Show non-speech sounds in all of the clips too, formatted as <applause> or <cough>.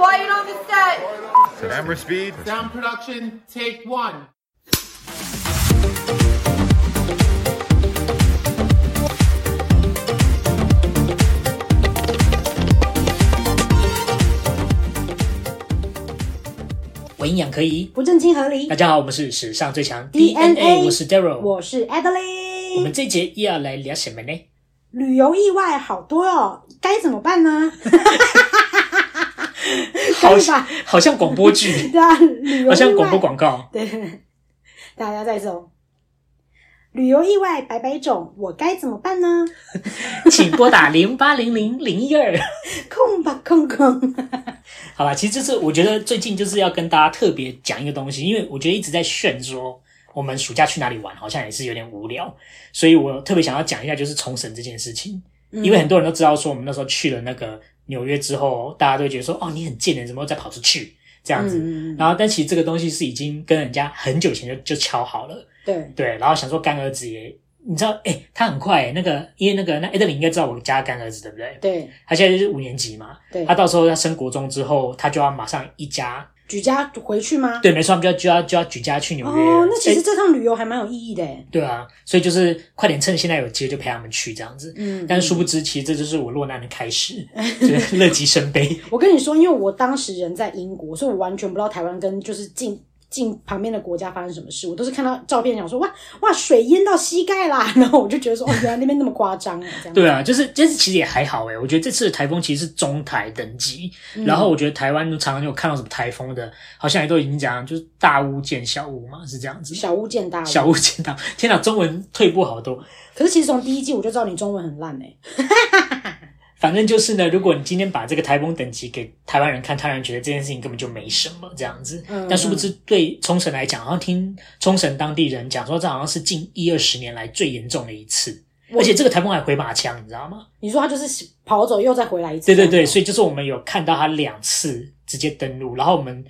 Quiet on the set. Camera speed. Sound production, take one. 我营养可以，不正经合理。大家好，我们是史上最强 DNA DNA，我是 Daryl，我是 Adeline。我们这一节又要来聊什么呢？旅游意外好多哦，该怎么办呢？好像 <laughs> 好像广播剧，<laughs> 对啊，旅游意外好像广播广告。对，大家再走，旅游意外百百种，我该怎么办呢？<laughs> 请拨打零八零零零一二。空吧空空。好吧，其实这次我觉得最近就是要跟大家特别讲一个东西，因为我觉得一直在炫说我们暑假去哪里玩，好像也是有点无聊，所以我特别想要讲一下就是重审这件事情，因为很多人都知道说我们那时候去了那个纽约之后，大家都会觉得说哦，你很贱的，怎么又再跑出去这样子？然后但其实这个东西是已经跟人家很久前就就敲好了，对对，然后想说干儿子也。你知道，哎、欸，他很快、欸，那个，因为那个，那 Adeline 应该知道我家干儿子对不对？对，他现在就是五年级嘛，对，他到时候他升国中之后，他就要马上一家举家回去吗？对，没错，他们就要就要就要举家去纽约。哦，那其实这趟旅游还蛮有意义的。对啊，所以就是快点趁现在有机会就陪他们去这样子。嗯，但殊不知，其实这就是我落难的开始，<laughs> 就是乐极生悲。我跟你说，因为我当时人在英国，所以我完全不知道台湾跟就是近。进旁边的国家发生什么事，我都是看到照片，想说哇哇水淹到膝盖啦，<laughs> 然后我就觉得说哦，原来那边那么夸张啊，这样。对啊，就是就是其实也还好诶，我觉得这次的台风其实是中台等级，嗯、然后我觉得台湾常常有看到什么台风的，好像也都已经讲就是大巫见小巫嘛，是这样子。小巫见大巫。小巫见大巫。天哪，中文退步好多。可是其实从第一季我就知道你中文很烂诶。反正就是呢，如果你今天把这个台风等级给台湾人看，台湾人觉得这件事情根本就没什么这样子。嗯，但殊不知对冲绳来讲，好像听冲绳当地人讲说，这好像是近一二十年来最严重的一次。而且这个台风还回马枪，你知道吗？你说他就是跑走又再回来一次？对对对，所以就是我们有看到他两次直接登陆，然后我们，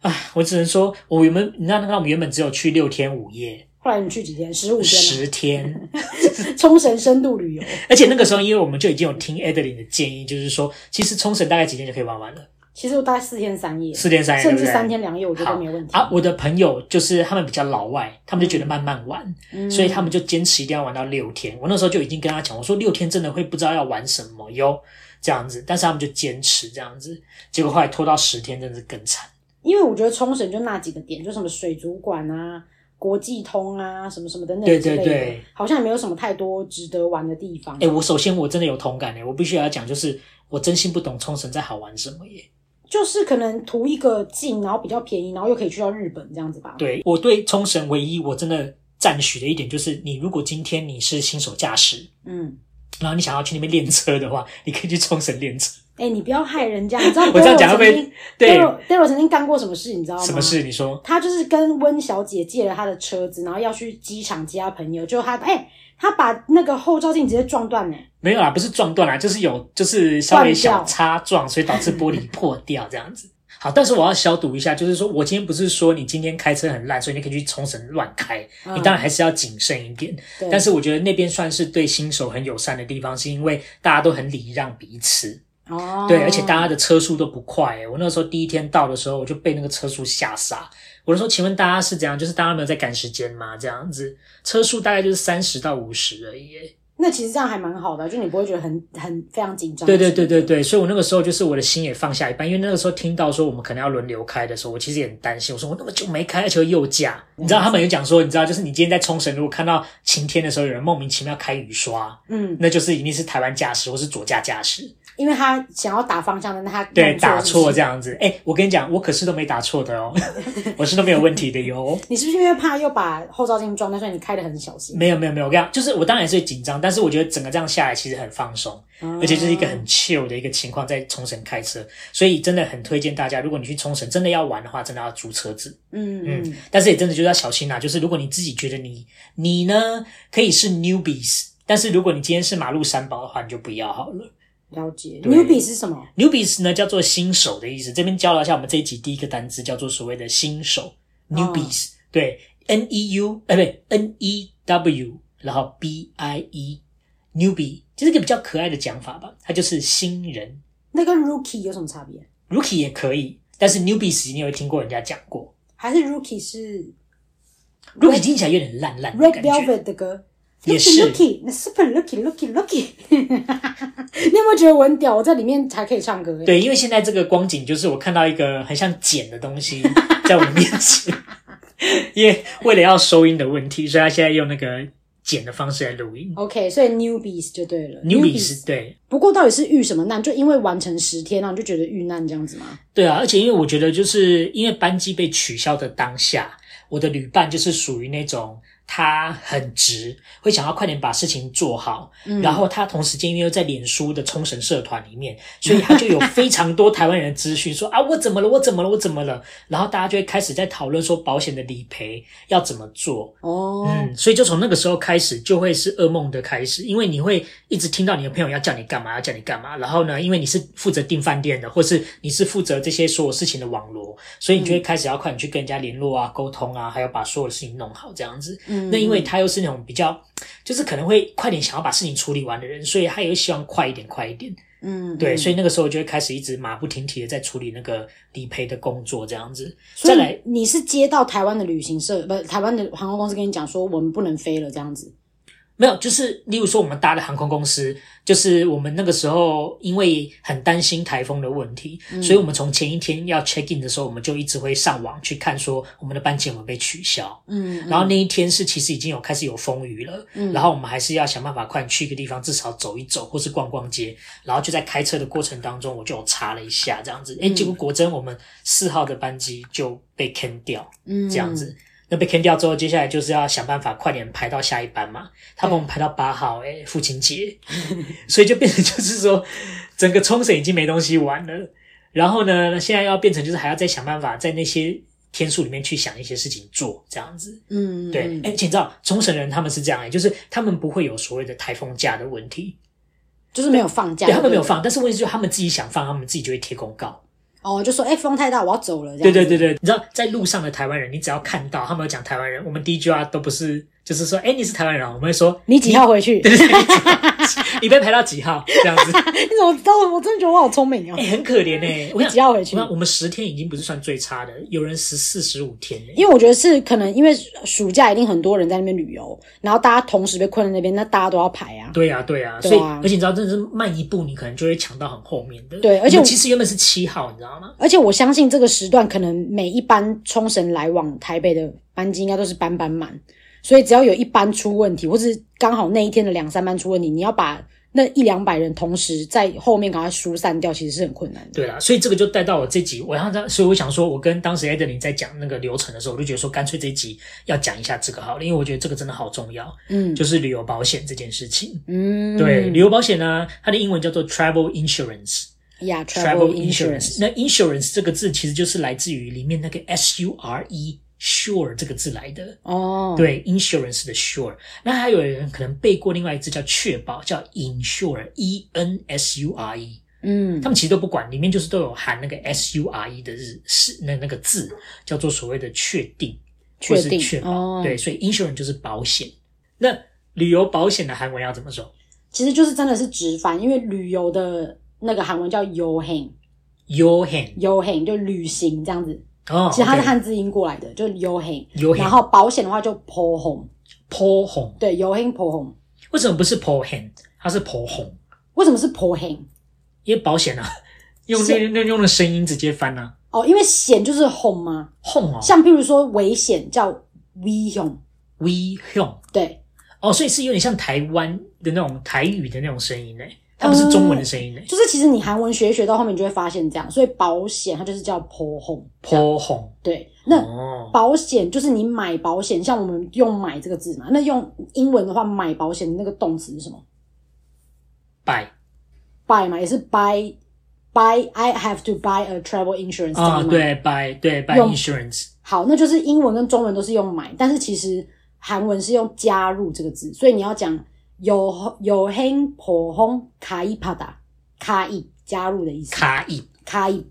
啊，我只能说，我原本你知道，那个我们原本只有去六天五夜。后来你去几天？十五天。十天，<laughs> 冲绳深度旅游。而且那个时候，因为我们就已经有听 Adeline 的建议，就是说，其实冲绳大概几天就可以玩完了。其实我大概四天三夜，四天三夜，甚至三天两夜，我觉得都没问题。啊，我的朋友就是他们比较老外，他们就觉得慢慢玩，嗯、所以他们就坚持一定要玩到六天。我那时候就已经跟他讲，我说六天真的会不知道要玩什么哟，这样子。但是他们就坚持这样子，结果后来拖到十天，真的是更惨。因为我觉得冲绳就那几个点，就什么水族馆啊。国际通啊，什么什么的那之类的，对对对，好像也没有什么太多值得玩的地方。哎、欸，我首先我真的有同感哎，我必须要讲，就是我真心不懂冲绳在好玩什么耶。就是可能图一个近，然后比较便宜，然后又可以去到日本这样子吧。对，我对冲绳唯一我真的赞许的一点就是，你如果今天你是新手驾驶，嗯，然后你想要去那边练车的话，你可以去冲绳练车。哎、欸，你不要害人家，<laughs> 你知道？我这样讲会被对。Daryl 曾经干过什么事，你知道吗？什么事？你说。他就是跟温小姐借了他的车子，然后要去机场接他朋友，就他哎、欸，他把那个后照镜直接撞断呢。没有啊，不是撞断啦，就是有就是稍微小擦撞，所以导致玻璃破掉这样子。好，但是我要消毒一下，就是说我今天不是说你今天开车很烂，所以你可以去冲绳乱开，你当然还是要谨慎一点。嗯、但是我觉得那边算是对新手很友善的地方，是因为大家都很礼让彼此。哦，对，而且大家的车速都不快诶。我那个时候第一天到的时候，我就被那个车速吓傻。我就说，请问大家是怎样？就是大家没有在赶时间吗？这样子，车速大概就是三十到五十而已。那其实这样还蛮好的，就你不会觉得很很非常紧张。对对对对对，所以我那个时候就是我的心也放下一半，因为那个时候听到说我们可能要轮流开的时候，我其实也很担心。我说我那么久没开，而且又右驾，你知道他们有讲说，你知道就是你今天在冲绳，如果看到晴天的时候有人莫名其妙开雨刷，嗯，那就是一定是台湾驾驶或是左驾驾驶。因为他想要打方向，但他对打错这样子。哎、欸，我跟你讲，我可是都没打错的哦，<laughs> 我是都没有问题的哟。你是不是因为怕又把后照镜撞到，所以你开的很小心？没有没有没有，我跟你讲，就是我当然是紧张，但是我觉得整个这样下来其实很放松，嗯、而且就是一个很 chill 的一个情况，在冲绳开车，所以真的很推荐大家，如果你去冲绳真的要玩的话，真的要租车子。嗯嗯，但是也真的就是要小心啦，就是如果你自己觉得你你呢可以是 newbies，但是如果你今天是马路三宝的话，你就不要好了。了解，newbie 是什么？newbies 呢叫做新手的意思。这边教了一下我们这一集第一个单词，叫做所谓的新手。newbies，、哦、对，n e u，哎，不对，n e w，然后 b i e，newbie，就是一个比较可爱的讲法吧。它就是新人。那跟 rookie 有什么差别，Rookie 也可以，但是 Newbies 你有听过人家讲过？还是 Rookie 是 Rookie 听起来有点烂烂的 Red。Velvet 的歌。也是那 Super Lucky，Lucky，Lucky，。<laughs> 你有没有觉得我很屌？我在里面才可以唱歌。对，因为现在这个光景就是我看到一个很像茧的东西 <laughs> 在我的面前，因为为了要收音的问题，所以他现在用那个剪的方式来录音。OK，所以 Newbies 就对了。Newbies 对。不过到底是遇什么难？就因为完成十天，然后就觉得遇难这样子吗？对啊，而且因为我觉得就是因为班机被取消的当下，我的旅伴就是属于那种。他很直，会想要快点把事情做好。嗯、然后他同时间因为又在脸书的冲绳社团里面，所以他就有非常多台湾人的资讯，说 <laughs> 啊我怎么了，我怎么了，我怎么了。然后大家就会开始在讨论说保险的理赔要怎么做。哦，嗯，所以就从那个时候开始，就会是噩梦的开始，因为你会一直听到你的朋友要叫你干嘛，要叫你干嘛。然后呢，因为你是负责订饭店的，或是你是负责这些所有事情的网罗，所以你就会开始要快点去跟人家联络啊、沟通啊，还要把所有的事情弄好这样子。那因为他又是那种比较，就是可能会快点想要把事情处理完的人，所以他也会希望快一点，快一点。嗯，对，所以那个时候就会开始一直马不停蹄的在处理那个理赔的工作，这样子。再来，你是接到台湾的旅行社，不，台湾的航空公司跟你讲说我们不能飞了，这样子。没有，就是例如说我们搭的航空公司，就是我们那个时候因为很担心台风的问题，嗯、所以我们从前一天要 check in 的时候，我们就一直会上网去看说我们的班机有没有被取消。嗯，然后那一天是其实已经有开始有风雨了，嗯，然后我们还是要想办法快去一个地方，至少走一走或是逛逛街，然后就在开车的过程当中，我就查了一下这样子，诶，结果果真我们四号的班机就被 can 掉，嗯，这样子。那被 cancel 掉之后，接下来就是要想办法快点排到下一班嘛。他帮我们排到八号，哎、欸，父亲节，<laughs> 所以就变成就是说，整个冲绳已经没东西玩了。然后呢，现在要变成就是还要再想办法在那些天数里面去想一些事情做，这样子。嗯，对。哎、欸，而且你知道冲绳人他们是这样、欸，就是他们不会有所谓的台风假的问题，就是没有放假，对，他们没有放，但是问题就是他们自己想放，他们自己就会贴公告。哦，就说哎，风太大，我要走了。对对对对，你知道在路上的台湾人，你只要看到他们有讲台湾人，我们第一句话都不是。就是说，哎，你是台湾人，我们会说你几号回去？对对对，你被排到几号？这样子。<laughs> 你怎么知道？我真的觉得我好聪明哦。哎，很可怜哎。我几号回去？我我们十天已经不是算最差的，有人十四、十五天。因为我觉得是可能，因为暑假一定很多人在那边旅游，然后大家同时被困在那边，那大家都要排啊。对啊，对啊。所以，而且你知道，真的是慢一步，你可能就会抢到很后面的。对，而且其实原本是七号，你知道吗？而且我相信这个时段，可能每一班冲绳来往台北的班机应该都是班班满。所以只要有一班出问题，或是刚好那一天的两三班出问题，你要把那一两百人同时在后面赶快疏散掉，其实是很困难的。对啦，所以这个就带到我这集，我要这，所以我想说，我跟当时 Adeline 在讲那个流程的时候，我就觉得说，干脆这一集要讲一下这个好了，因为我觉得这个真的好重要。嗯，就是旅游保险这件事情。嗯，对，旅游保险呢，它的英文叫做 Travel Insurance。呀，Travel Insurance。那 Insurance 这个字其实就是来自于里面那个 S U R E。Sure 这个字来的哦，oh. 对，insurance 的 sure。那还有人可能背过另外一个字叫确保，叫 insure，e n s u r e。嗯，他们其实都不管，里面就是都有含那个 s u r e 的日是那那个字，叫做所谓的确定，确定确保。Oh. 对，所以 insurance 就是保险。那旅游保险的韩文要怎么说？其实就是真的是直翻，因为旅游的那个韩文叫 yohen，yohen，yohen 就旅行这样子。哦，其实它是汉字音过来的，就 yohen，然后保险的话就 pohon，pohon，对，yohen pohon。为什么不是 “po han”？它是 pohon。为什么是 pohen？因为保险啊，用那那用的声音直接翻啊。哦，因为险就是 hon 吗？hon 哦。像譬如说危险叫 wehyun，wehyun。对。哦，所以是有点像台湾的那种台语的那种声音诶。它不是中文的声音呢、欸。嗯，就是其实你韩文学一学到后面，你就会发现这样，所以保险它就是叫 pohon，pohon，对，那保险就是你买保险，像我们用买这个字嘛，那用英文的话，买保险的那个动词是什么？buy，buy 嘛，也是 buy，buy，I have to buy a travel insurance 啊、哦，对，buy，对，buy insurance，好，那就是英文跟中文都是用买，但是其实韩文是用加入这个字，所以你要讲。有有很普通卡伊帕达卡伊加入的意思，卡伊卡伊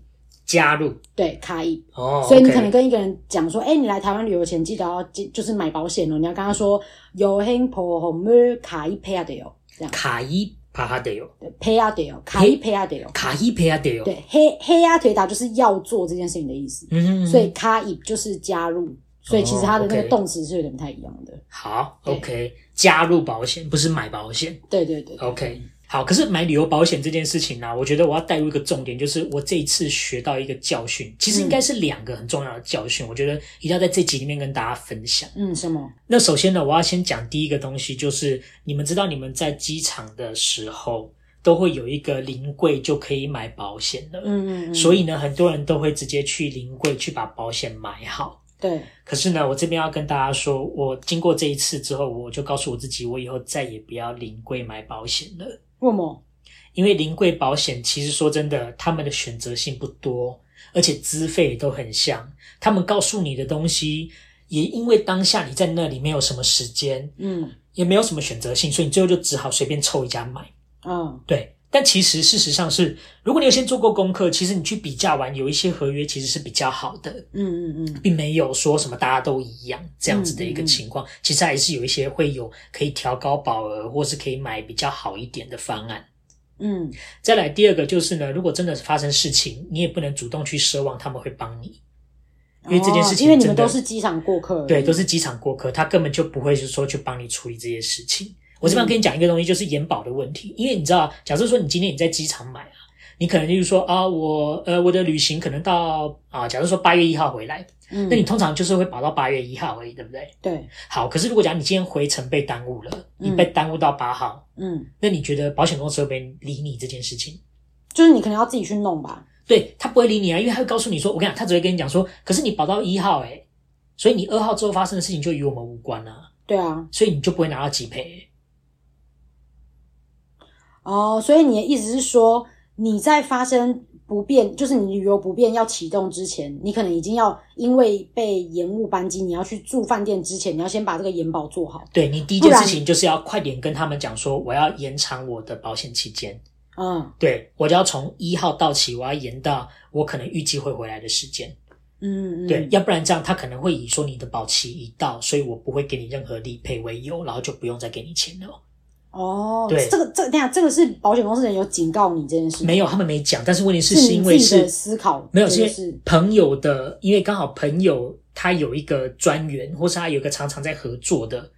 加入。对卡伊哦，oh, 所以你可能跟一个人讲说，哎、你来台湾旅游前记得要就是买保险哦，你要跟他说有很普通卡伊帕的哟，这样。卡伊帕哈德哟，佩亚德哟，卡伊佩亚德哟，卡伊佩亚德哟，对，黑黑亚腿打就是要做这件事情的意思，嗯，所以卡伊就是加入，所以其实它的那个动词是有点不太一样的。好，OK，加入保险不是买保险，对对对，OK。好，可是买旅游保险这件事情呢、啊，我觉得我要带入一个重点，就是我这一次学到一个教训，其实应该是两个很重要的教训，嗯、我觉得一定要在这集里面跟大家分享。嗯，什么？那首先呢，我要先讲第一个东西，就是你们知道，你们在机场的时候都会有一个临柜就可以买保险的，嗯嗯嗯，所以呢，很多人都会直接去临柜去把保险买好。对。可是呢，我这边要跟大家说，我经过这一次之后，我就告诉我自己，我以后再也不要临柜买保险了。为什么？因为临柜保险其实说真的，他们的选择性不多，而且资费都很像。他们告诉你的东西，也因为当下你在那里没有什么时间，嗯，也没有什么选择性，所以你最后就只好随便凑一家买。嗯，对。但其实事实上是，如果你有先做过功课，其实你去比较完，有一些合约其实是比较好的。嗯嗯嗯，并没有说什么大家都一样这样子的一个情况。嗯嗯嗯，其实还是有一些会有可以调高保额，或是可以买比较好一点的方案。嗯，再来第二个就是呢，如果真的发生事情，你也不能主动去奢望他们会帮你，因为这件事情因为你们都是机场过客，对，都是机场过客，他根本就不会是说去帮你处理这些事情。我这边跟你讲一个东西，就是延保的问题，嗯，因为你知道，假设说你今天你在机场买啊。你可能就是说啊，我呃我的旅行可能到啊，假如说八月一号回来，嗯，那你通常就是会保到八月一号而已，对不对？对。好，可是如果讲你今天回程被耽误了，嗯，你被耽误到八号，嗯，那你觉得保险公司会不会理你这件事情？就是你可能要自己去弄吧。对，他不会理你啊，因为他会告诉你说，我跟你讲，他只会跟你讲说，可是你保到一号诶，所以你二号之后发生的事情就与我们无关啊。对啊，所以你就不会拿到几赔。哦，所以你的意思是说？你在发生不便，就是你旅游不便要启动之前，你可能已经要因为被延误班机，你要去住饭店之前，你要先把这个延保做好。对，你第一件事情就是要快点跟他们讲说，我要延长我的保险期间。嗯，对，我就要从一号到期，我要延到我可能预计会回来的时间。嗯嗯，对，要不然这样他可能会以说你的保期已到，所以我不会给你任何理赔为由，然后就不用再给你钱了。哦，对，这个这等下这个是保险公司人有警告你这件事？没有，他们没讲。但是问题是，是因为是思考，没有，是因为朋友的，因为刚好朋友他有一个专员，或是他有一个常常在合作的，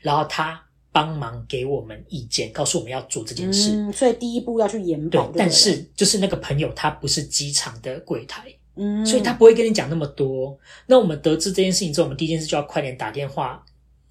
然后他帮忙给我们意见，告诉我们要做这件事。嗯，所以第一步要去延保。对，但是就是那个朋友他不是机场的柜台，嗯，所以他不会跟你讲那么多。那我们得知这件事情之后，我们第一件事就要快点打电话。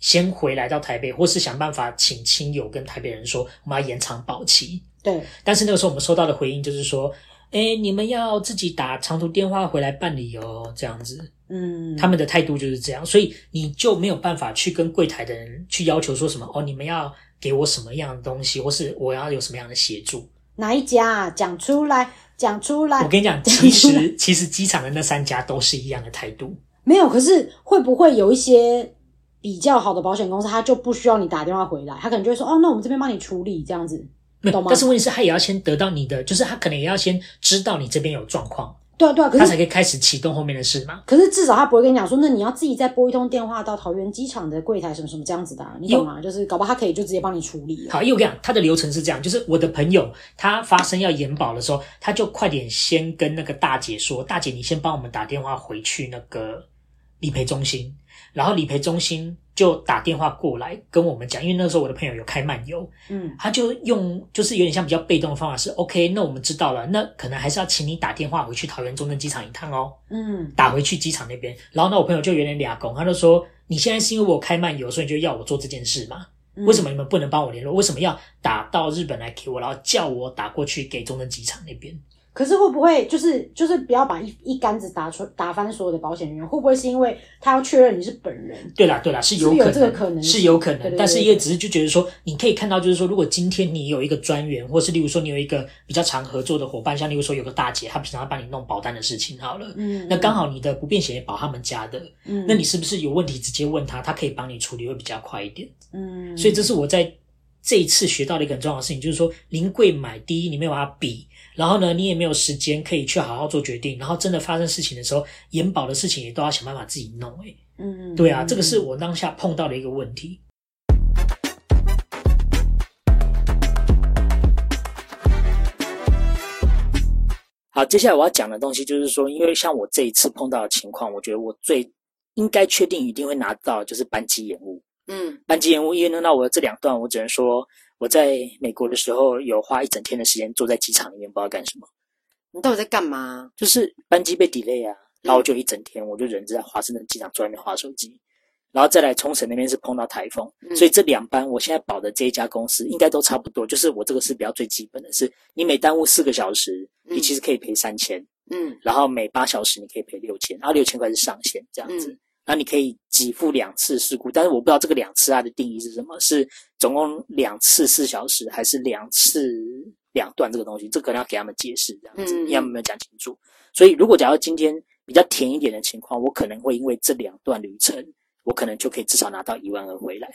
先回来到台北，或是想办法请亲友跟台北人说，我们要延长保期。对，但是那个时候我们收到的回应就是说，诶，你们要自己打长途电话回来办理哦，这样子。嗯，他们的态度就是这样，所以你就没有办法去跟柜台的人去要求说什么哦，你们要给我什么样的东西，或是我要有什么样的协助。哪一家啊？讲出来，讲出来。我跟你讲，<laughs> 其实其实机场的那三家都是一样的态度。没有，可是会不会有一些？比较好的保险公司，他就不需要你打电话回来，他可能就会说：“哦，那我们这边帮你处理，这样子，懂吗？”但是问题是，他也要先得到你的，就是他可能也要先知道你这边有状况，对啊，对啊，可是他才可以开始启动后面的事嘛。可是至少他不会跟你讲说：“那你要自己再拨一通电话到桃园机场的柜台什么什么这样子的啊，你懂吗？”就是搞不好他可以就直接帮你处理。好，因为我跟你讲，他的流程是这样，就是我的朋友他发生要延保的时候，他就快点先跟那个大姐说：“大姐，你先帮我们打电话回去那个理赔中心。”然后理赔中心就打电话过来跟我们讲，因为那时候我的朋友有开漫游，嗯，他就用就是有点像比较被动的方法是，OK，那我们知道了，那可能还是要请你打电话回去桃园中正机场一趟哦，嗯，打回去机场那边，然后那我朋友就有点俩拱，他就说，你现在是因为我开漫游，所以就要我做这件事吗？为什么你们不能帮我联络？为什么要打到日本来给我，然后叫我打过去给中正机场那边？可是会不会就是就是不要把一一竿子打出打翻所有的保险人员？会不会是因为他要确认你是本人？对啦对啦，是有可能，是有这个可能，是有可能。对对对对，但是也只是就觉得说，你可以看到，就是说，如果今天你有一个专员，或是例如说你有一个比较常合作的伙伴，像例如说有个大姐，她平常帮你弄保单的事情，好了，嗯，那刚好你的不便险也保他们家的，嗯，那你是不是有问题直接问他，他可以帮你处理会比较快一点，嗯，所以这是我在这一次学到的一个很重要的事情，就是说临柜买，第一你没有办法比。然后呢，你也没有时间可以去好好做决定。然后真的发生事情的时候，延保的事情也都要想办法自己弄。哎，嗯，对啊，这个是我当下碰到的一个问题。好，接下来我要讲的东西就是说，因为像我这一次碰到的情况，我觉得我最应该确定一定会拿到就是班机延误。嗯，班机延误，因为那我这两段我只能说。我在美国的时候有花一整天的时间坐在机场里面，不知道干什么。你到底在干嘛？就是班机被 delay 啊，然后我就一整天，我就人在华盛顿机场坐在那边划手机。然后再来冲绳那边是碰到台风，嗯、所以这两班我现在保的这一家公司应该都差不多。就是我这个是比较最基本的是，你每耽误四个小时，你其实可以赔三千，嗯，然后每八小时你可以赔六千，然后六千块是上限这样子。嗯、然后你可以给付两次事故，但是我不知道这个两次它的定义是什么，是总共两次四小时，还是两次两段这个东西？这可能要给他们解释这样子，你有没有讲清楚？所以如果假如今天比较甜一点的情况，我可能会因为这两段旅程。我可能就可以至少拿到一万二回来，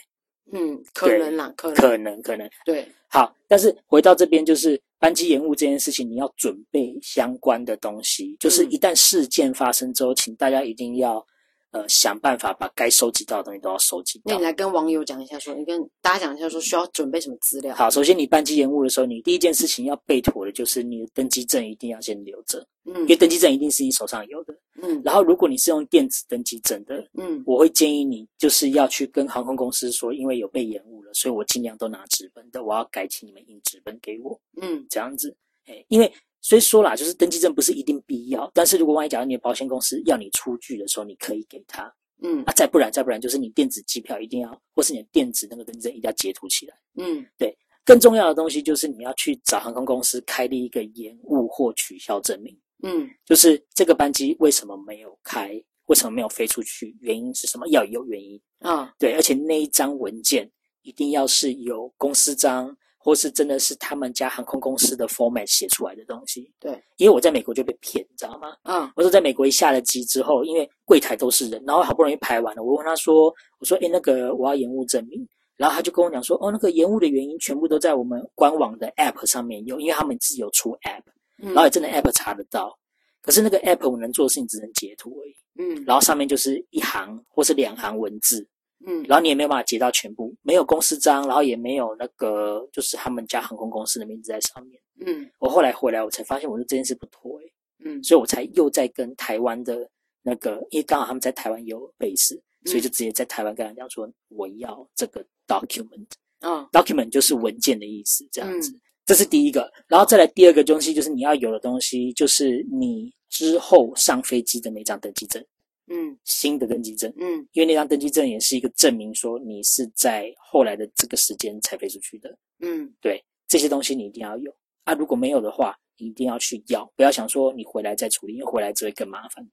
嗯，可能啦，可能，可能，可能，对，好，但是回到这边，就是班机延误这件事情，你要准备相关的东西，就是一旦事件发生之后，请大家一定要。呃，想办法把该收集到的东西都要收集到。那你来跟网友讲一下说，说你跟大家讲一下，说需要准备什么资料？好，首先你班机延误的时候，你第一件事情要备妥的就是你的登机证一定要先留着，嗯，因为登机证一定是你手上有的，嗯。然后如果你是用电子登机证的，嗯，我会建议你就是要去跟航空公司说，因为有被延误了，所以我尽量都拿纸本的，我要改，请你们印纸本给我，嗯，这样子，哎，因为。所以说啦，就是登记证不是一定必要，但是如果万一假如你的保险公司要你出具的时候，你可以给他，嗯，啊，再不然再不然就是你电子机票一定要，或是你的电子那个登记证一定要截图起来，嗯，对。更重要的东西就是你要去找航空公司开立一个延误或取消证明，嗯，就是这个班机为什么没有开，为什么没有飞出去，原因是什么？要有原因啊，对，而且那一张文件一定要是有公司章。或是真的是他们家航空公司的 format 写出来的东西，对，因为我在美国就被骗，你知道吗？嗯，我说在美国一下了机之后，因为柜台都是人，然后好不容易排完了，我问他说，我说，诶，那个我要延误证明，然后他就跟我讲说，哦，那个延误的原因全部都在我们官网的 app 上面有，因为他们自己有出 app，然后也真的 app 查得到，可是那个 app 我能做的事情只能截图而已，嗯，然后上面就是一行或是两行文字。嗯，然后你也没有办法截到全部，没有公司章，然后也没有那个，就是他们家航空公司的名字在上面。嗯，我后来回来，我才发现，我说这件事不妥诶。嗯，所以我才又在跟台湾的那个，因为刚好他们在台湾有 base，所以就直接在台湾跟他讲说，我要这个 document。啊，document 就是文件的意思，这样子。这是第一个，然后再来第二个东西，就是你要有的东西，就是你之后上飞机的那张登机证。嗯，新的登记证，嗯，因为那张登记证也是一个证明，说你是在后来的这个时间才飞出去的，嗯，对，这些东西你一定要有。啊，如果没有的话，你一定要去要，不要想说你回来再处理，因为回来只会更麻烦。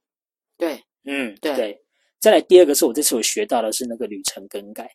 对，嗯，对，对。再来第二个是我这次我学到的是那个旅程更改，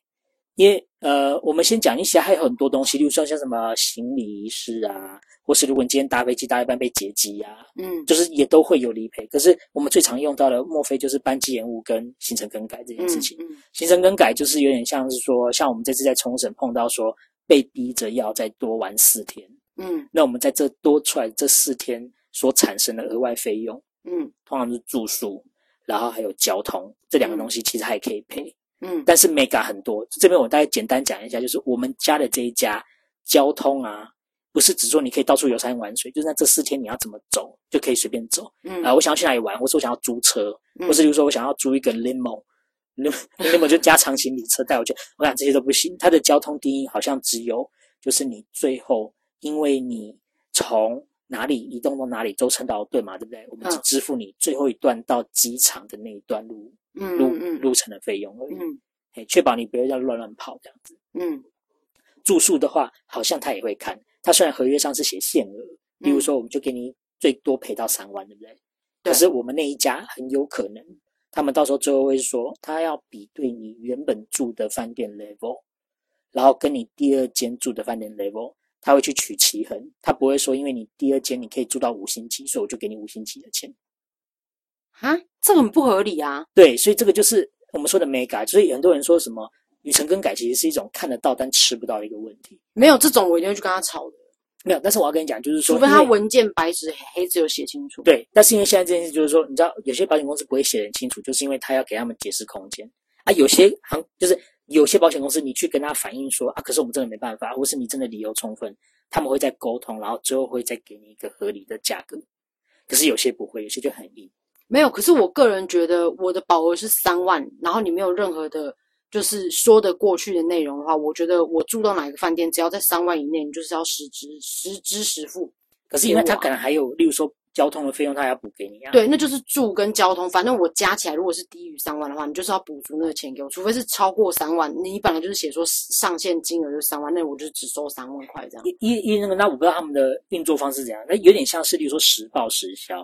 因为呃，我们先讲一些，还有很多东西，例如说像什么行李遗失啊。或是如果你今天搭飞机搭一半被劫机呀，嗯，就是也都会有理赔。可是我们最常用到的，莫非就是班机延误跟行程更改这件事情？嗯，嗯，行程更改就是有点像是说，像我们这次在冲绳碰到说被逼着要再多玩四天，嗯，那我们在这多出来这四天所产生的额外费用，嗯，通常是住宿，然后还有交通这两个东西，其实还可以赔，嗯，但是 mega 很多。这边我大概简单讲一下，就是我们家的这一家交通啊。不是只说你可以到处游山玩水，就是那这四天你要怎么走就可以随便走。嗯，啊、呃，我想要去哪里玩，或是我想要租车，嗯、或是比如说我想要租一个 limo，limo <laughs> 就加长行李车带我去。我想这些都不行。它的交通定义好像只有，就是你最后因为你从哪里移动到哪里舟车劳顿嘛，对不对？我们只支付你最后一段到机场的那一段路，嗯、路路程的费用而已。嗯，哎，确保你不要要乱乱跑这样子。嗯，住宿的话，好像他也会看。他虽然合约上是写限额，比如说我们就给你最多赔到三万，对不对？对。可是我们那一家很有可能，他们到时候最后会说，他要比对你原本住的饭店 level，然后跟你第二间住的饭店 level，他会去取其衡，他不会说因为你第二间你可以住到五星级，所以我就给你五星级的钱。啊，这很不合理啊！对，所以这个就是我们说的 mega，所以很多人说什么。旅程更改其实是一种看得到但吃不到的一个问题。没有这种，我一定会去跟他吵的。没有，但是我要跟你讲，就是说，除非他文件白纸黑字有写清楚。对，但是因为现在这件事，就是说，你知道，有些保险公司不会写很清楚，就是因为他要给他们解释空间啊。有些行就是有些保险公司，你去跟他反映说啊，可是我们真的没办法，或是你真的理由充分，他们会再沟通，然后最后会再给你一个合理的价格。可是有些不会，有些就很硬。没有，可是我个人觉得我的保额是三万，然后你没有任何的，就是说得过去的内容的话，我觉得我住到哪一个饭店，只要在三万以内，你就是要实支实支实付。可是因为他可能还有，例如说交通的费用，他还要补给你啊。对，那就是住跟交通，反正我加起来，如果是低于三万的话，你就是要补足那个钱给我，除非是超过三万，你本来就是写说上限金额就是三万，那我就只收三万块这样。因因为那个，那我不知道他们的运作方式怎样，那有点像是，例如说实报实销。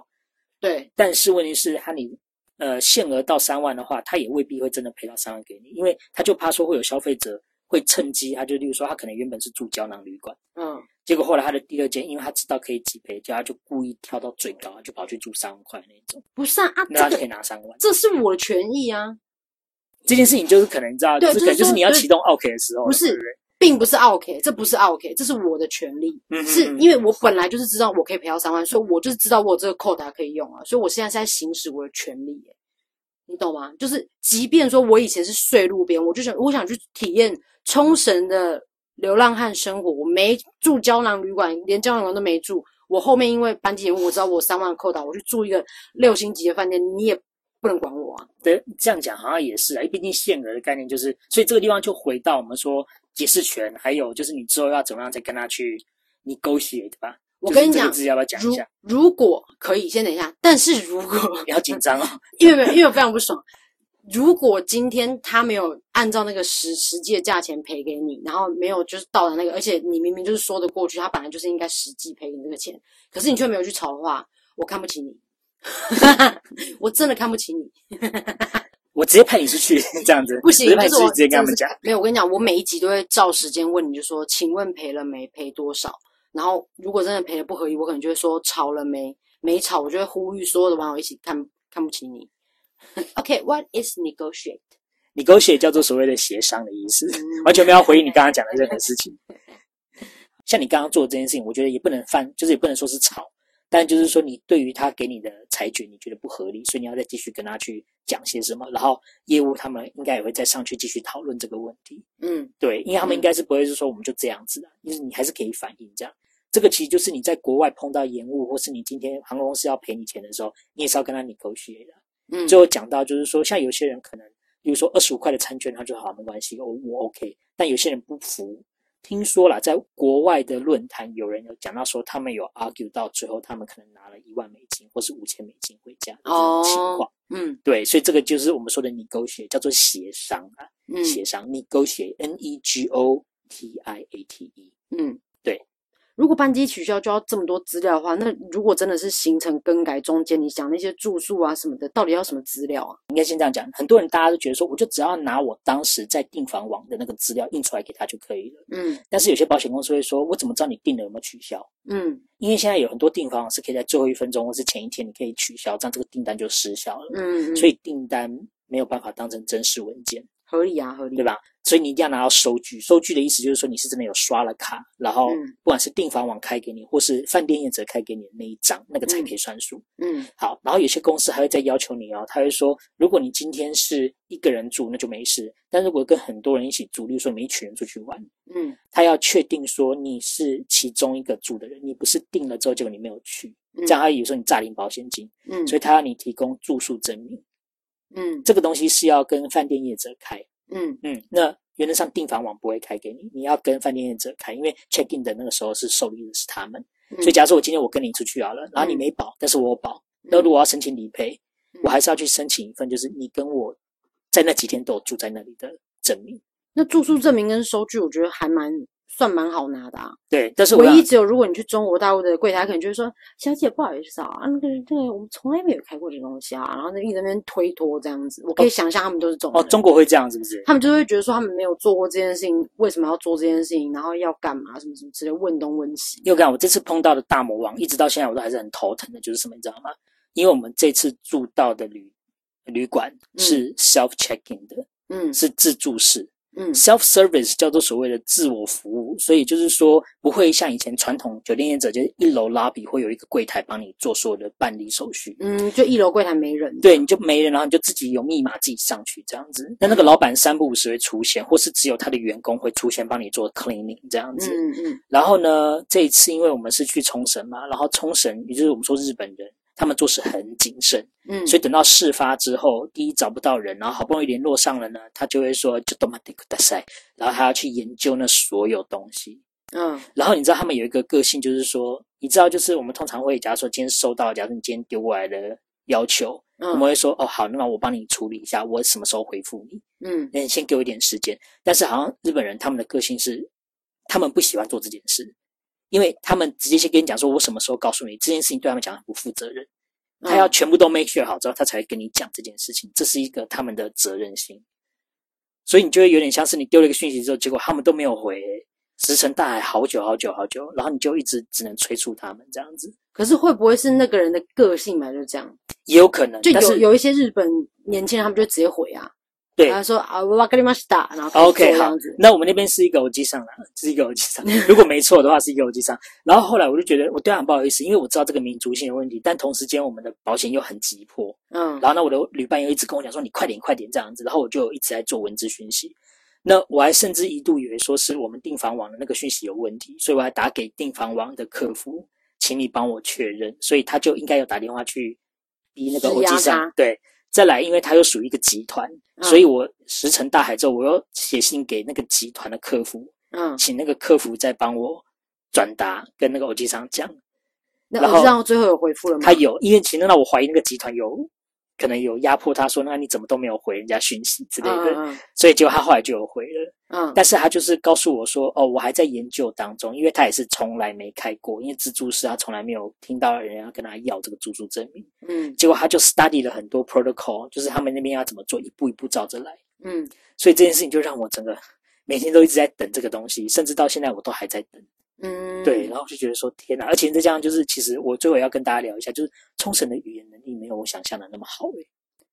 对，但是问题是，他你呃限额到三万的话，他也未必会真的赔到三万给你，因为他就怕说会有消费者会趁机，他就例如说他可能原本是住胶囊旅馆，嗯，结果后来他的第二间，因为他知道可以挤赔，就他就故意跳到最高，就跑去住三万块那种。不是啊，那他就可以拿三万，这是我的权益啊。这件事情就是可能你知道，对，就是，就是你要启动 OK 的时候，不是。并不是 OK，，这不是 OK，，这是我的权利。嗯，是因为我本来就是知道我可以赔到三万，所以我就是知道我有这个扣打可以用啊，所以我现在是在行使我的权利，你懂吗？就是即便说我以前是睡路边，我就想我想去体验冲绳的流浪汉生活，我没住胶囊旅馆，连胶囊旅馆都没住。我后面因为班机延误，我知道我三万扣打，我去住一个六星级的饭店，你也不能管我啊。对，这样讲好像也是啊，毕竟限额的概念就是，所以这个地方就回到我们说。解释权，还有就是你之后要怎么样再跟他去 negotiate 吧。我跟你讲，自己要不要讲一下？如，如果可以，先等一下。但是如果 <laughs> 不要紧张哦，<laughs> 因为因为我非常不爽。如果今天他没有按照那个实实际的价钱赔给你，然后没有就是到了那个，而且你明明就是说得过去，他本来就是应该实际赔你那个钱，可是你却没有去吵的话，我看不起你，<laughs> 我真的看不起你。我直接派你出去，这样子不行。直接直接跟他们讲。没有，我跟你讲，我每一集都会照时间问你，就说，请问赔了没？赔多少？然后如果真的赔的不合理，我可能就会说吵了没？没吵，我就会呼吁所有的网友一起看看不起你。OK，what、okay, is negotiate？Negotiate 叫做所谓的协商的意思，嗯、完全没有回应你刚刚讲的任何事情。<laughs> 像你刚刚做的这件事情，我觉得也不能犯，就是也不能说是吵。但就是说，你对于他给你的裁决，你觉得不合理，所以你要再继续跟他去讲些什么。然后业务他们应该也会再上去继续讨论这个问题。嗯，对，因为他们应该是不会是说我们就这样子的，就是你还是可以反映这样。这个其实就是你在国外碰到延误，或是你今天航空公司要赔你钱的时候，你也是要跟他 negotiate 的。嗯，最后讲到就是说，像有些人可能，比如说二十五块的餐券，他就好没关系，我我 OK。但有些人不服。听说了，在国外的论坛有人有讲到说，他们有 argue 到最后，他们可能拿了一万美金或是五千美金回家的这种情况。嗯，对，所以这个就是我们说的 negotiate，叫做协商啊，嗯、协商 negotiate，n e g o t i a t e，嗯。如果班机取消就要这么多资料的话，那如果真的是行程更改中间，你想那些住宿啊什么的，到底要什么资料啊？应该先这样讲，很多人大家都觉得说，我就只要拿我当时在订房网的那个资料印出来给他就可以了。嗯，但是有些保险公司会说，我怎么知道你订了有没有取消？嗯，因为现在有很多订房网是可以在最后一分钟或是前一天你可以取消，这样这个订单就失效了。嗯，所以订单没有办法当成真实文件。合理啊，合理，对吧？所以你一定要拿到收据。收据的意思就是说你是真的有刷了卡，然后不管是订房网开给你，或是饭店业者开给你的那一张，那个才可以算数。嗯，好。然后有些公司还会再要求你哦，他会说，如果你今天是一个人住，那就没事；但如果跟很多人一起住，例如说你们一群人出去玩，嗯，他要确定说你是其中一个住的人，你不是订了之后结果你没有去，这样他有时候你诈领保险金。嗯，所以他要你提供住宿证明。嗯，这个东西是要跟饭店业者开。嗯嗯，那原则上订房网不会开给你，你要跟饭店业者开，因为 check in 的那个时候是受理的是他们。嗯、所以假如说我今天我跟你出去好了，然后你没保，嗯、但是我有保，那如果我要申请理赔，嗯、我还是要去申请一份，就是你跟我在那几天都有住在那里的证明。那住宿证明跟收据，我觉得还蛮。算蛮好拿的啊，对，但是唯一只有如果你去中国大陆的柜台，可能就会说：“小姐，不好意思啊，那个那个，我们从来没有开过这东西啊。”然后那一直在那边推脱这样子，我可以想象他们都是这种。哦，中国会这样是不是？他们就会觉得说他们没有做过这件事情，为什么要做这件事情？然后要干嘛？什么什么之类，问东问西。又干，我这次碰到的大魔王，一直到现在我都还是很头疼的，就是什么，你知道吗？因为我们这次住到的旅旅馆是 self checking 的，嗯，是自助式。嗯，self service 叫做所谓的自我服务，所以就是说不会像以前传统酒店业者，就是一楼 lobby 会有一个柜台帮你做所有的办理手续。嗯，就一楼柜台没人，对，你就没人，然后你就自己有密码自己上去这样子。那那个老板三不五时会出现，或是只有他的员工会出现帮你做 cleaning 这样子。嗯嗯。然后呢，这一次因为我们是去冲绳嘛，然后冲绳也就是我们说日本人。他们做事很谨慎，嗯，所以等到事发之后，第一找不到人，然后好不容易联络上了呢，他就会说就多么的大赛，然后他要去研究那所有东西，嗯，然后你知道他们有一个个性，就是说，你知道，就是我们通常会，假如说今天收到，假如你今天丢过来的要求，嗯、我们会说哦好，那么我帮你处理一下，我什么时候回复你？嗯，那你先给我一点时间。但是好像日本人他们的个性是，他们不喜欢做这件事。因为他们直接先跟你讲说，我什么时候告诉你这件事情，对他们讲很不负责任。他要全部都 make sure 好之后，他才跟你讲这件事情，这是一个他们的责任心。所以你就会有点像是你丢了一个讯息之后，结果他们都没有回，石沉大海好久好久好久，然后你就一直只能催促他们这样子。可是会不会是那个人的个性嘛？就这样，也有可能，就有有一些日本年轻人，他们就直接回啊。对，他说啊，わかりました，然后 OK 好，那我们那边是一个欧吉桑啦，是一个欧吉桑。<laughs> 如果没错的话，是一个欧吉桑。然后后来我就觉得我对他很不好意思，因为我知道这个民族性的问题，但同时间我们的保险又很急迫。嗯，然后呢，我的旅伴又一直跟我讲说，你快点快点这样子，然后我就一直在做文字讯息。那我还甚至一度以为说是我们订房网的那个讯息有问题，所以我还打给订房网的客服，请你帮我确认。所以他就应该有打电话去逼那个欧吉桑，对。 再来，因为它又属于一个集团，嗯、所以我石沉大海之后，我又写信给那个集团的客服，嗯，请那个客服再帮我转达，跟那个欧吉桑讲。那欧吉桑最后有回复了吗？他有，因为其实让我怀疑那个集团有可能有压迫他说，那你怎么都没有回人家讯息之类的，所以结果他后来就有回了。嗯，但是他就是告诉我说，哦，我还在研究当中，因为他也是从来没开过，因为蜘蛛是他从来没有听到人家跟他要这个住宿证明。嗯，结果他就 study 了很多 protocol，就是他们那边要怎么做，一步一步照着来。嗯，所以这件事情就让我整个每天都一直在等这个东西，甚至到现在我都还在等。嗯，对，然后就觉得说天哪，而且再加上就是，其实我最后要跟大家聊一下，就是冲绳的语言能力没有我想象的那么好诶。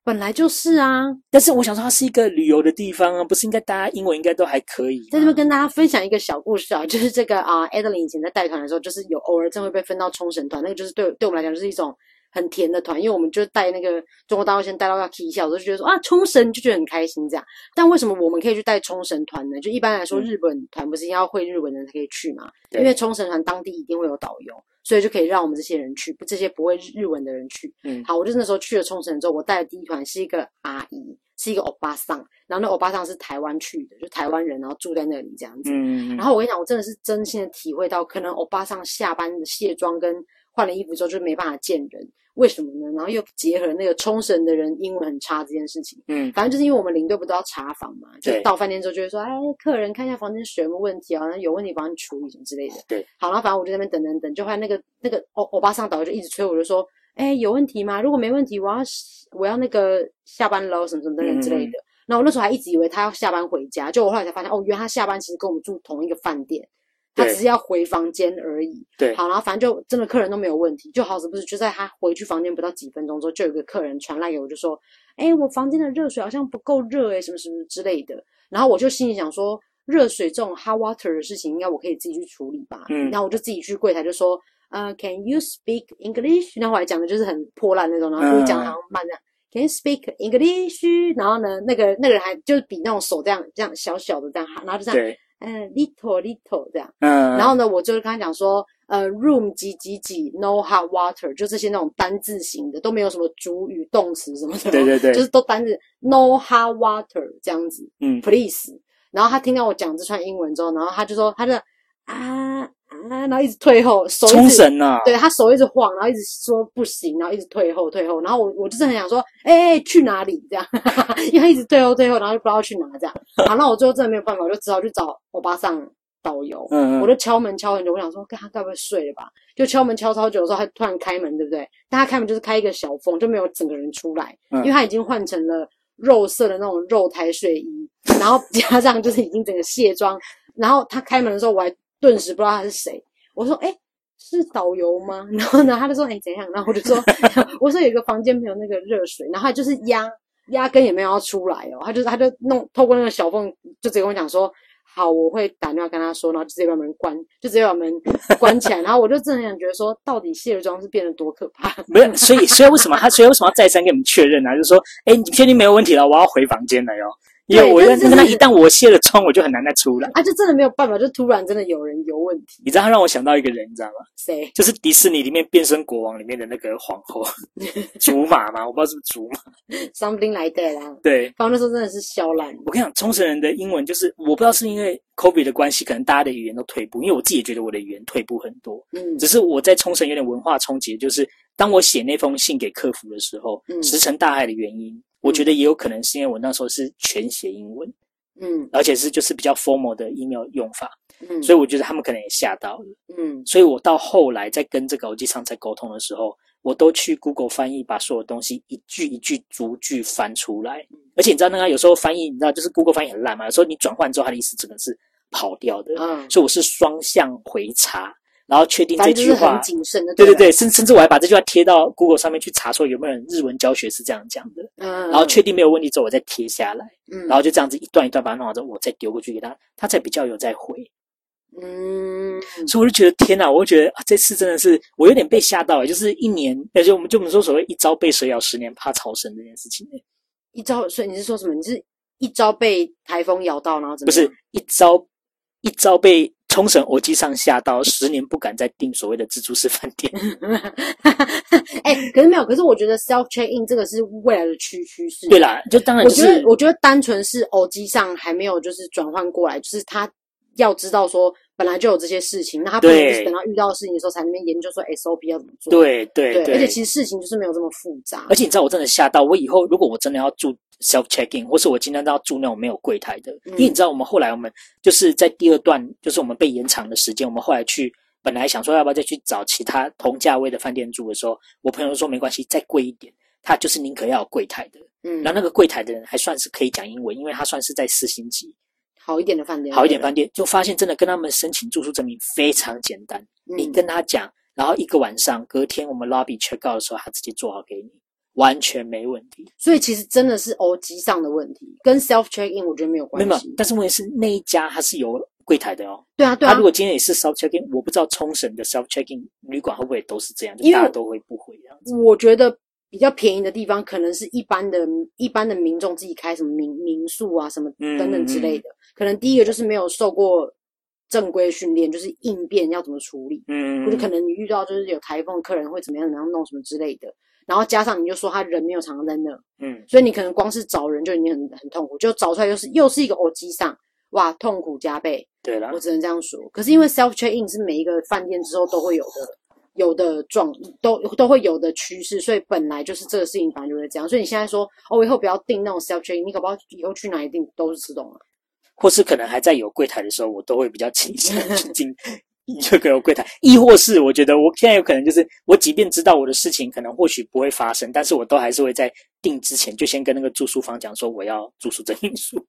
本来就是啊，但是我想说，它是一个旅游的地方啊，不是应该大家英文应该都还可以？在这边跟大家分享一个小故事啊，就是这个啊，Adeline 以前在带团的时候，就是有偶尔真会被分到冲绳团，那个就是对对我们来讲就是一种很甜的团，因为我们就带那个中国大陆先带到要 K 笑，我就觉得说啊，冲绳就觉得很开心这样。但为什么我们可以去带冲绳团呢？就一般来说，日本团不是要会日文的人才可以去嘛？对因为冲绳团当地一定会有导游。所以就可以让我们这些人去，不这些不会日文的人去。嗯，好，我就那时候去了冲绳之后，我带的第一团是一个阿姨，是一个欧巴桑，然后那欧巴桑是台湾去的，就台湾人，然后住在那里这样子。嗯，然后我跟你讲，我真的是真心的体会到，可能欧巴桑下班的卸妆跟换了衣服之后就没办法见人，为什么呢？然后又结合那个冲绳的人英文很差这件事情。嗯，反正就是因为我们领队不都要查房嘛，就到饭店之后就会说，哎，客人看一下房间水有没有问题啊，那有问题帮你处理什么之类的。对，好，然后反正我就在那边等等等，就后来那个那个欧欧巴桑导游就一直催我，就说，哎，有问题吗？如果没问题，我要我要那个下班喽，什么什么等等之类的。然后我那时候还一直以为他要下班回家，就我后来才发现，哦，原来他下班其实跟我们住同一个饭店。他只是要回房间而已。对，好，然后反正就真的客人都没有问题，就好死不死就在他回去房间不到几分钟之后，就有个客人传来给我，就说：“哎，我房间的热水好像不够热，哎，什么什么之类的。”然后我就心里想说，热水这种 hot water 的事情，应该我可以自己去处理吧。嗯，然后我就自己去柜台就说：“呃，Can you speak English？” 然后我还讲的就是很破烂那种，然后就讲的好像慢这样。Can you speak English？然后呢，那个那个人还就是比那种手这样这样小小的这样，然后就这样。对。嗯，little little 这样，嗯，然后呢，我就跟他讲说，呃，room 几几几，no hot water，就这些那种单字型的，都没有什么主语、动词什么的，对对对，就是都单字，no hot water 这样子，嗯，please。然后他听到我讲这串英文之后，然后他就说，他就啊。啊，然后一直退后，手冲绳啊，对，他手一直晃，然后一直说不行，然后一直退后退后，然后我我就是很想说，哎、欸，去哪里这样？<laughs> 因为他一直退后退后，然后就不知道去哪这样。好，那我最后真的没有办法，我就只好去找欧巴上导游。嗯，我就敲门敲很久，我想说，他该不会睡了吧？就敲门敲超久的时候，他突然开门，对不对？但他开门就是开一个小缝，就没有整个人出来，嗯、因为他已经换成了肉色的那种肉胎睡衣，然后加上就是已经整个卸妆，然后他开门的时候，我还。顿时不知道他是谁，我说：“诶，是导游吗？” <laughs> 然后呢，他就说：“诶，怎样？”然后我就说：“ <laughs> 我说有一个房间没有那个热水，然后他就是压压根也没有要出来哦，他就他就弄透过那个小缝，就直接跟我讲说：‘好，我会打电话跟他说。’然后就直接把门关，就直接把门 <laughs> 关起来。然后我就真的很想觉得说，到底卸了妆是变得多可怕？没有，所以所以为什么他所以为什么要再三跟你们确认呢、啊？就是说，诶，你确定没有问题了？我要回房间了哟。”因为我对但是那那一旦我卸了妆，我就很难再出来。啊，就真的没有办法，就突然真的有人有问题。你知道他让我想到一个人，你知道吗？谁？就是迪士尼里面变身国王里面的那个皇后，<laughs> 竹马嘛，我不知道是不是竹马。something like that 啦。对，反正那时候真的是笑烂。我跟你讲，冲绳人的英文就是，我不知道是因为 COVID 的关系，可能大家的语言都退步，因为我自己也觉得我的语言退步很多。嗯只是我在冲绳有点文化冲击，就是当我写那封信给客服的时候，嗯石沉大海的原因，我觉得也有可能是因为我那时候是全写英文，嗯而且是就是比较 formal 的 email 用法，嗯，所以我觉得他们可能也吓到了。嗯所以我到后来在跟这个欧吉桑在沟通的时候，我都去 Google 翻译，把所有东西一句一句逐句翻出来。而且你知道那个有时候翻译，你知道就是 Google 翻译很烂嘛，有时候你转换之后，它的意思整个是跑掉的。嗯，所以我是双向回查，然后确定这句话。谨慎的。对对，对，甚甚至我还把这句话贴到 Google 上面去查，说有没有人日文教学是这样讲的，嗯，然后确定没有问题之后，我再贴下来，嗯，然后就这样子一段一段把它弄好之后，我再丢过去给他，他才比较有在回。嗯，所以我就觉得天哪，我就觉得、啊、这次真的是我有点被吓到，就是一年，而且我们就我们说所谓一朝被蛇咬，十年怕草绳这件事情，一朝，所以你是说什么？你是一朝被台风咬到，然后怎么？不是一朝一朝被冲绳欧吉桑吓到，十年不敢再订所谓的自助式饭店。<laughs> 哎、可是没有，可是我觉得 self check in 这个是未来的趋趋势。对啦，就当然就我觉得是，我觉得单纯是偶机上还没有就是转换过来，就是他要知道说本来就有这些事情，那他不能就是等到遇到事情的时候才那边研究说 SOP 要怎么做。对对对，对，而且其实事情就是没有这么复杂。而且你知道，我真的吓到我以后，如果我真的要住 self check in，或是我今天都要住那种没有柜台的，嗯因为你知道，我们后来我们就是在第二段，就是我们被延长的时间，我们后来去本来想说要不要再去找其他同价位的饭店住的时候，我朋友说没关系，再贵一点，他就是宁可要有柜台的。嗯，然后那个柜台的人还算是可以讲英文，因为他算是在四星级好一点的饭店，好一点饭店，就发现真的跟他们申请住宿证明非常简单，你嗯。跟他讲，然后一个晚上，隔天我们 lobby check out 的时候，他直接做好给你，完全没问题。所以其实真的是偶机上的问题，跟 self check in 我觉得没有关没有，没有系。但是问题是那一家它是有柜台的哦。对啊，对啊他如，果今天也是 self check in，我不知道冲绳的 self check in 旅馆会不会都是这样，就大家都会不回这样子。我觉得比较便宜的地方，可能是一般的一般的民众自己开什么民民宿啊，什么嗯等等之类的。可能第一个就是没有受过正规训练，就是应变要怎么处理，嗯，或者可能你遇到就是有台风，客人会怎么样怎么样弄什么之类的。然后加上你就说他人没有常常在那，嗯，所以你可能光是找人就已经很很痛苦，就找出来又是又是一个偶机上，哇，痛苦加倍。对啦我，只能这样说。可是因为 self check in 是每一个饭店之后都会有的，有的状都都会有的趋势，所以本来就是这个事情反正就会这样。所以你现在说哦，我以后不要订那种 self check in，你可不好以后去哪里订都是自动了。或是可能还在有柜台的时候，我都会比较 <laughs> 倾向去进 <laughs> 这个有柜台，亦或是我觉得我现在有可能就是我即便知道我的事情可能或许不会发生，但是我都还是会在订之前就先跟那个住宿方讲说我要住宿证明书。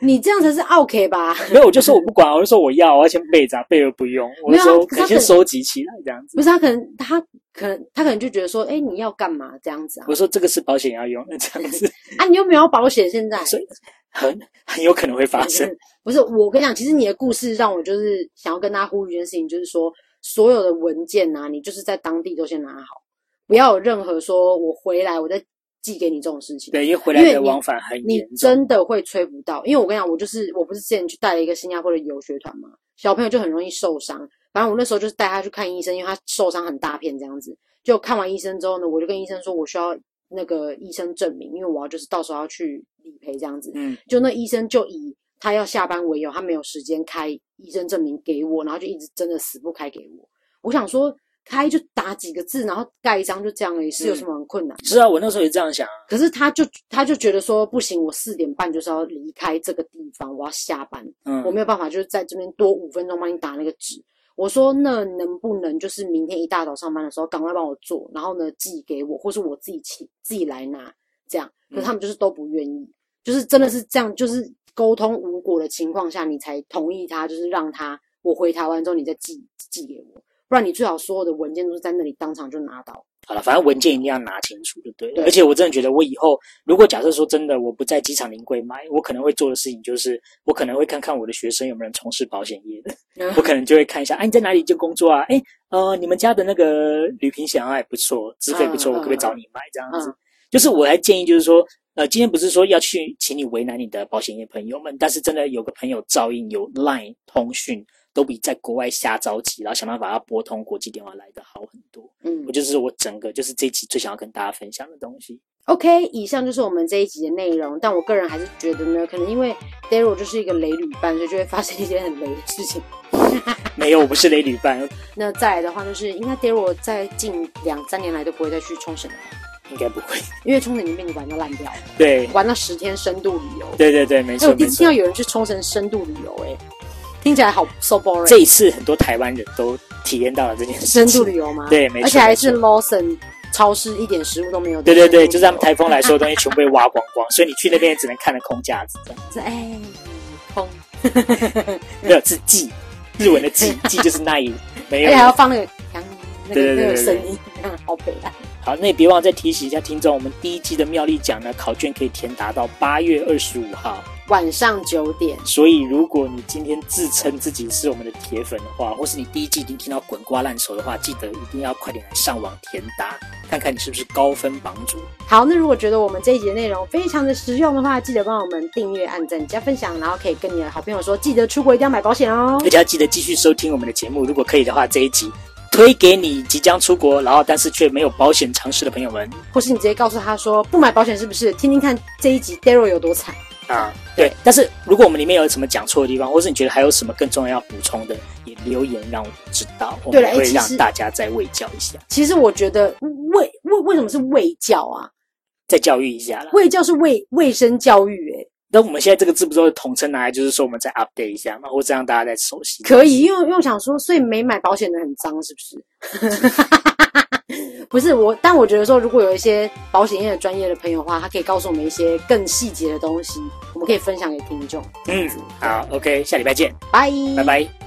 你这样才是 OK 吧？<laughs> 没有，我就说我不管，我就说我要，我要先备着，备而不用。我就说可能先收集起来这样子。不是他可能他可能他可能就觉得说，哎，你要干嘛这样子啊我？说这个是保险要用的这样子，啊，你又没有保险，现在。所以很很有可能会发生。不是我跟你讲，其实你的故事让我就是想要跟大家呼吁一件事情，就是说所有的文件啊，你就是在当地都先拿好，不要有任何说我回来我再寄给你这种事情。对，因为回来你的往返很你。真的会催不到，因为我跟你讲，我就是我不是之前去带了一个新加坡的游学团嘛，小朋友就很容易受伤。反正我那时候就是带他去看医生，因为他受伤很大片这样子。就看完医生之后呢，我就跟医生说，我需要那个医生证明，因为我要就是到时候要去理赔这样子。嗯，就那医生就以他要下班为由，他没有时间开医生证明给我，然后就一直真的死不开给我。我想说开就打几个字，然后盖一张就这样而已，是有什么很困难？是啊，我那时候也这样想啊。可是他就他就觉得说不行，我四点半就是要离开这个地方，我要下班，嗯，我没有办法就是在这边多五分钟帮你打那个纸。我说那能不能就是明天一大早上班的时候赶快帮我做，然后呢寄给我，或是我自己请自己来拿这样。可是他们就是都不愿意，就是真的是这样，就是沟通无果的情况下，你才同意他，就是让他我回台湾之后你再寄寄给我，不然你最好所有的文件都是在那里当场就拿到。好了，反正文件一定要拿清楚就对了。对而且我真的觉得，我以后如果假设说真的我不在机场临柜买，我可能会做的事情就是，我可能会看看我的学生有没有人从事保险业的，我可能就会看一下，哎、啊，你在哪里就工作啊？哎，呃，你们家的那个旅平险还不错，资费不错，嗯我可不可以找你买这样子？嗯就是我还建议，就是说，呃，今天不是说要去请你为难你的保险业朋友们，但是真的有个朋友照应有 Line 通讯，都比在国外瞎着急，然后想办法要拨通国际电话来的好很多。嗯，我就是我整个就是这一集最想要跟大家分享的东西。OK，以上就是我们这一集的内容，但我个人还是觉得呢，可能因为 Daryl 就是一个雷旅伴，所以就会发生一些很雷的事情。<laughs> 没有，我不是雷旅伴。那再来的话，就是应该 Daryl 在近两三年来都不会再去冲绳了。应该不会，因为冲绳已经被你玩到烂掉了。对，玩到十天深度旅游。对对对，没错。我第一次听到有人去冲绳深度旅游，哎，听起来好 so boring。这一次很多台湾人都体验到了这件事。深度旅游吗？对，没错。而且还是 Lawson 超市一点食物都没有。对对对，就是他们台风来说的东西全部被挖光光，<laughs> 所以你去那边也只能看着空架子这样子。<laughs> 哎，空，<laughs> 没有是记，日文的记记就是那一没有。而且还要放那个锵，那个那个声音，好悲哀。好，那也别忘了再提醒一下听众，我们第一季的妙丽奖呢，考卷可以填答到八月二十五号晚上九点。所以，如果你今天自称自己是我们的铁粉的话，或是你第一季已经听到滚瓜烂熟的话，记得一定要快点来上网填答，看看你是不是高分榜主。好，那如果觉得我们这一集的内容非常的实用的话，记得帮我们订阅、按赞、加分享，然后可以跟你的好朋友说，记得出国一定要买保险哦。而且要记得继续收听我们的节目，如果可以的话，这一集。推给你即将出国，然后但是却没有保险常识的朋友们，或是你直接告诉他说不买保险是不是？听听看这一集 Daryl 有多惨啊！对，但是如果我们里面有什么讲错的地方，或是你觉得还有什么更重要要补充的，也留言让我们知道，我们会让大家再卫教一下。其实我觉得卫卫为什么是卫教啊？再教育一下啦，卫教是卫卫生教育诶、欸那我们现在这个字不都是统称拿来，就是说我们再 update 一下嘛，或者让大家再熟悉。可以，因为因为我想说，所以没买保险的很脏，是不是？<laughs> <laughs> 不是我，但我觉得说，如果有一些保险业的专业的朋友的话，他可以告诉我们一些更细节的东西，我们可以分享给听众。嗯，好，OK，下礼拜见，拜拜拜。